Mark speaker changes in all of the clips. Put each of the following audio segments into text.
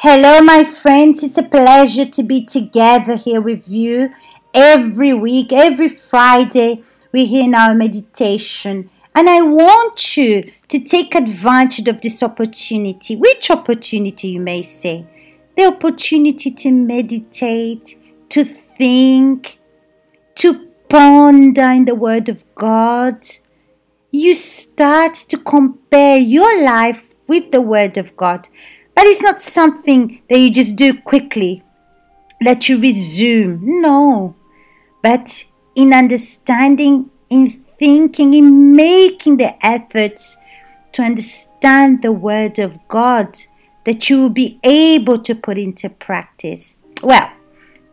Speaker 1: Hello, my friends. It's a pleasure to be together here with you every week, every Friday. We're here in our meditation, and I want you to take advantage of this opportunity. Which opportunity, you may say? The opportunity to meditate, to think, to ponder in the Word of God. You start to compare your life with the Word of God but it's not something that you just do quickly, that you resume. No. But in understanding, in thinking, in making the efforts to understand the Word of God, that you will be able to put into practice. Well,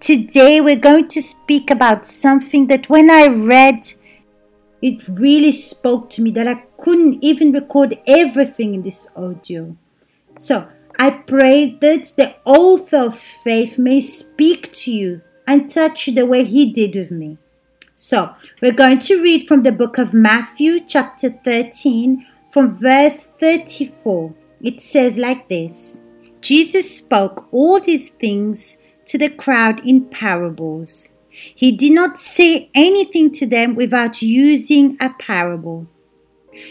Speaker 1: today we're going to speak about something that when I read, it really spoke to me that I couldn't even record everything in this audio. So I pray that the author of faith may speak to you and touch you the way he did with me. So, we're going to read from the book of Matthew, chapter 13, from verse 34. It says like this Jesus spoke all these things to the crowd in parables. He did not say anything to them without using a parable.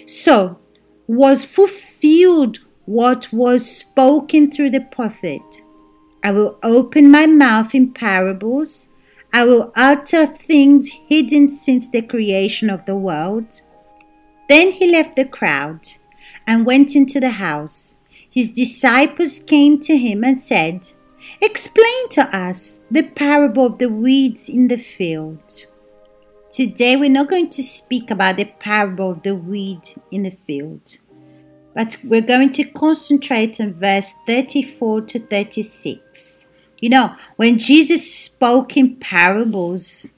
Speaker 1: So, was fulfilled what was spoken through the prophet. I will open my mouth in parables. I will utter things hidden since the creation of the world. Then he left the crowd and went into the house. His disciples came to him and said, Explain to us the parable of the weeds in the field. Today we're not going to speak about the parable of the weed in the field. But we're going to concentrate on verse 34 to 36. You know, when Jesus spoke in parables,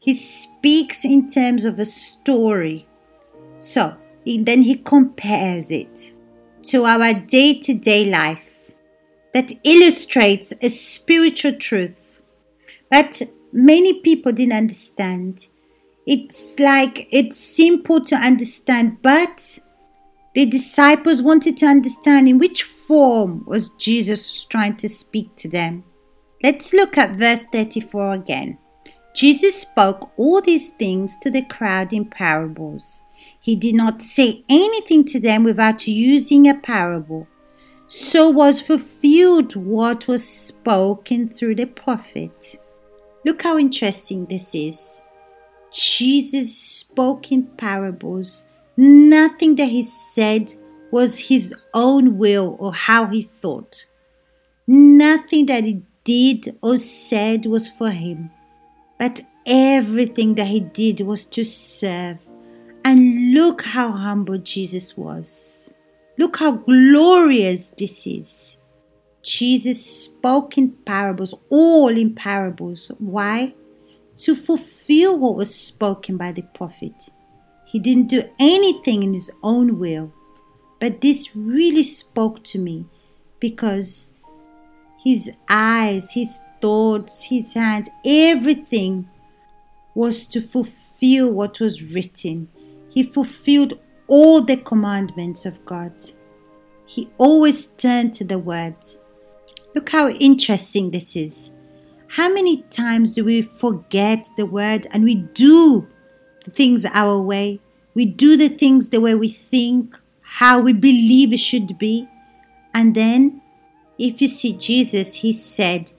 Speaker 1: he speaks in terms of a story. So then he compares it to our day to day life that illustrates a spiritual truth. But many people didn't understand. It's like it's simple to understand, but the disciples wanted to understand in which form was Jesus trying to speak to them. Let's look at verse 34 again. Jesus spoke all these things to the crowd in parables. He did not say anything to them without using a parable. So was fulfilled what was spoken through the prophet. Look how interesting this is. Jesus spoke in parables Nothing that he said was his own will or how he thought. Nothing that he did or said was for him. But everything that he did was to serve. And look how humble Jesus was. Look how glorious this is. Jesus spoke in parables, all in parables. Why? To fulfill what was spoken by the prophet. He didn't do anything in his own will. But this really spoke to me because his eyes, his thoughts, his hands, everything was to fulfill what was written. He fulfilled all the commandments of God. He always turned to the Word. Look how interesting this is. How many times do we forget the Word and we do things our way. We do the things the way we think, how we believe it should be. And then, if you see Jesus, he said,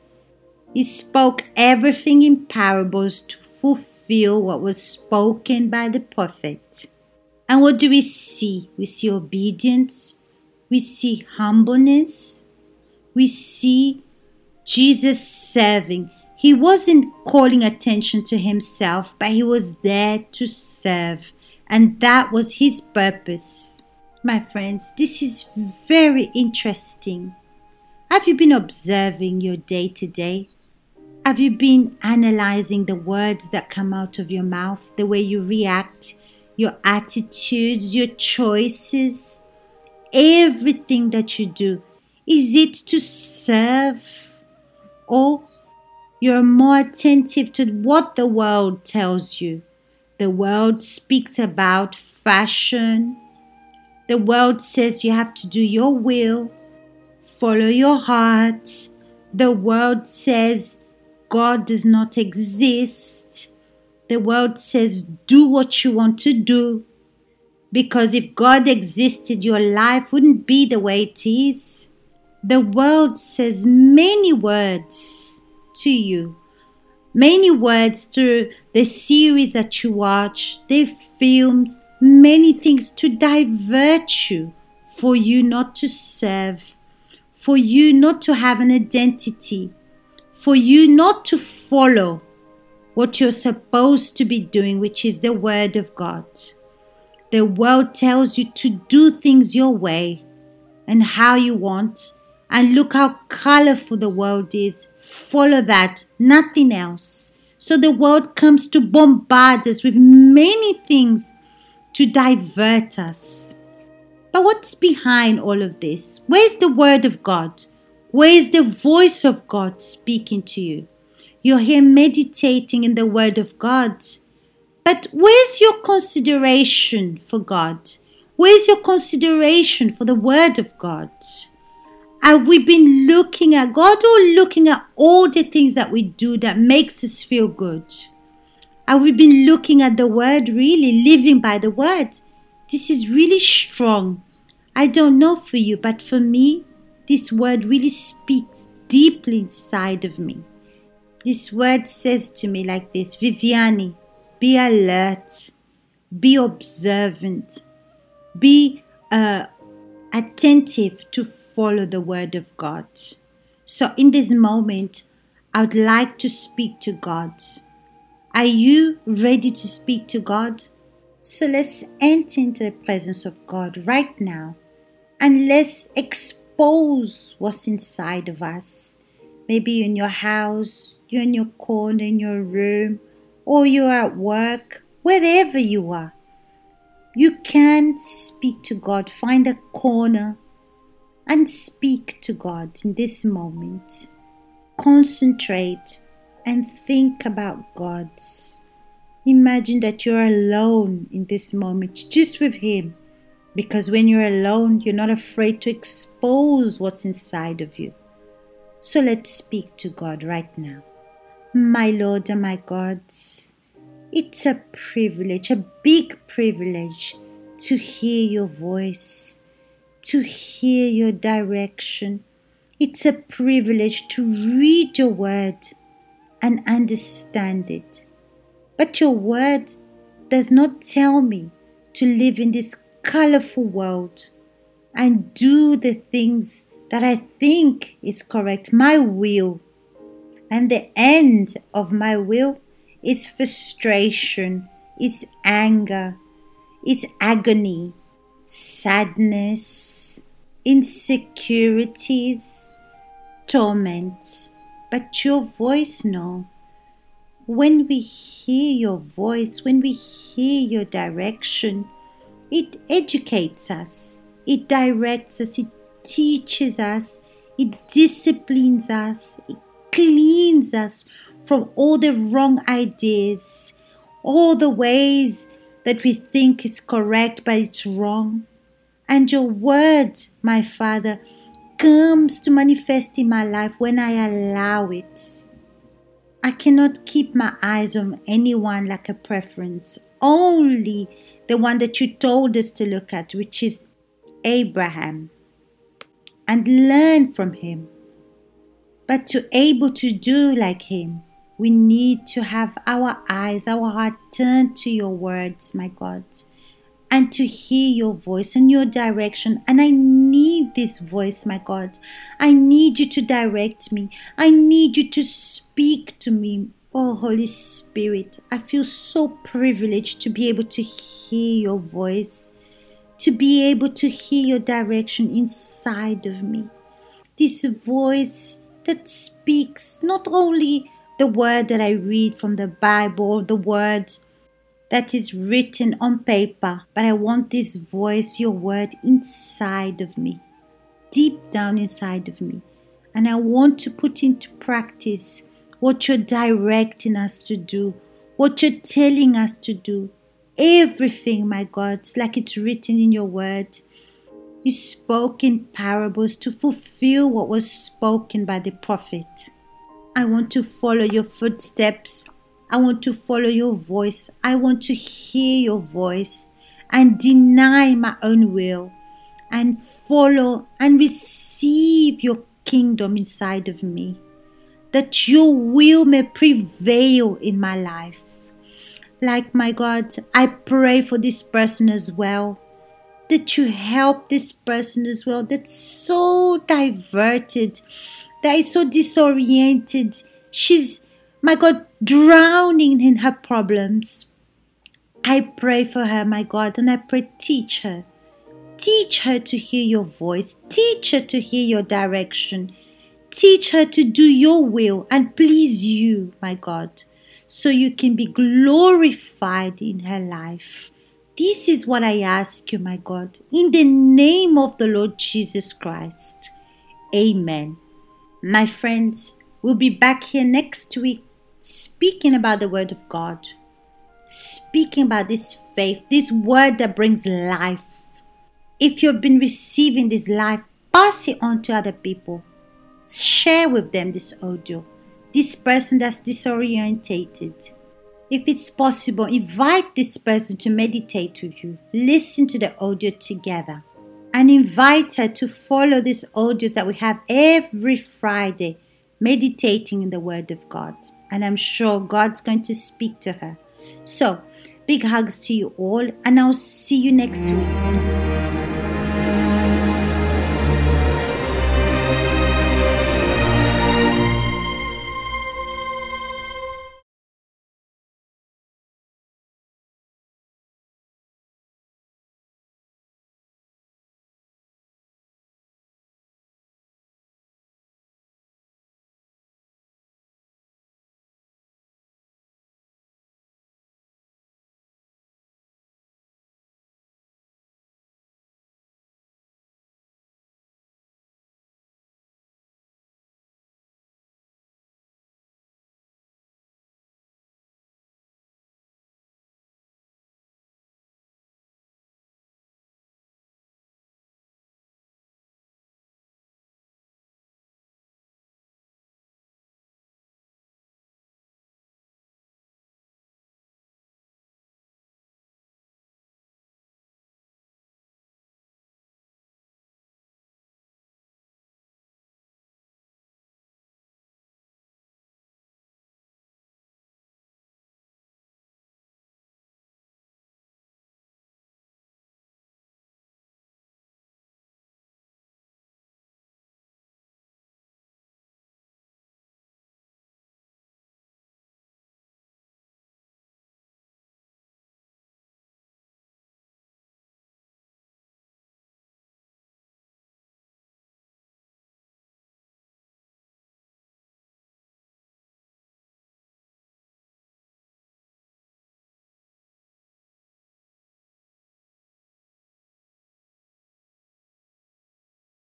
Speaker 1: he spoke everything in parables to fulfill what was spoken by the prophet. And what do we see? We see obedience, we see humbleness, we see Jesus serving. He wasn't calling attention to himself, but he was there to serve. And that was his purpose. My friends, this is very interesting. Have you been observing your day to day? Have you been analyzing the words that come out of your mouth, the way you react, your attitudes, your choices, everything that you do? Is it to serve or you're more attentive to what the world tells you. The world speaks about fashion. The world says you have to do your will, follow your heart. The world says God does not exist. The world says do what you want to do. Because if God existed, your life wouldn't be the way it is. The world says many words to you, many words through the series that you watch, the films, many things to divert you for you not to serve, for you not to have an identity, for you not to follow what you're supposed to be doing, which is the Word of God. The world tells you to do things your way and how you want, and look how colorful the world is. Follow that, nothing else. So the world comes to bombard us with many things to divert us. But what's behind all of this? Where's the Word of God? Where's the voice of God speaking to you? You're here meditating in the Word of God. But where's your consideration for God? Where's your consideration for the Word of God? Have we been looking at God or looking at all the things that we do that makes us feel good? Have we been looking at the Word really, living by the Word? This is really strong. I don't know for you, but for me, this Word really speaks deeply inside of me. This word says to me like this Viviani, be alert, be observant, be uh, attentive to follow the word of God. So, in this moment, I would like to speak to God. Are you ready to speak to God? So, let's enter into the presence of God right now and let's expose what's inside of us. Maybe in your house, you're in your corner, in your room, or you're at work, wherever you are. You can speak to God. Find a corner and speak to God in this moment. Concentrate and think about God. Imagine that you're alone in this moment, just with Him. Because when you're alone, you're not afraid to expose what's inside of you. So let's speak to God right now. My Lord and my God, it's a privilege, a big privilege to hear your voice, to hear your direction. It's a privilege to read your word and understand it. But your word does not tell me to live in this colorful world and do the things that I think is correct, my will and the end of my will is frustration, its anger, its agony, sadness, insecurities, torments. But your voice, no. When we hear your voice, when we hear your direction, it educates us, it directs us, it teaches us, it disciplines us, it cleans us from all the wrong ideas, all the ways that we think is correct but it's wrong. And your word, my Father, comes to manifest in my life when I allow it. I cannot keep my eyes on anyone like a preference, only the one that you told us to look at, which is Abraham, and learn from him. But to able to do like him, we need to have our eyes, our heart turned to your words, my God, and to hear your voice and your direction. And I need this voice, my God. I need you to direct me. I need you to speak to me. Oh, Holy Spirit, I feel so privileged to be able to hear your voice, to be able to hear your direction inside of me. This voice that speaks not only the word that I read from the Bible, the word that is written on paper, but I want this voice, your word, inside of me, deep down inside of me. And I want to put into practice what you're directing us to do, what you're telling us to do. Everything, my God, like it's written in your word. You spoke in parables to fulfill what was spoken by the prophet. I want to follow your footsteps. I want to follow your voice. I want to hear your voice and deny my own will and follow and receive your kingdom inside of me. That your will may prevail in my life. Like my God, I pray for this person as well. That you help this person as well that's so diverted, that is so disoriented. She's, my God, drowning in her problems. I pray for her, my God, and I pray, teach her. Teach her to hear your voice. Teach her to hear your direction. Teach her to do your will and please you, my God, so you can be glorified in her life. This is what I ask you, my God, in the name of the Lord Jesus Christ. Amen. My friends, we'll be back here next week speaking about the Word of God, speaking about this faith, this Word that brings life. If you've been receiving this life, pass it on to other people. Share with them this audio, this person that's disorientated if it's possible, invite this person to meditate with you. Listen to the audio together and invite her to follow this audio that we have every Friday, meditating in the Word of God. And I'm sure God's going to speak to her. So, big hugs to you all, and I'll see you next week.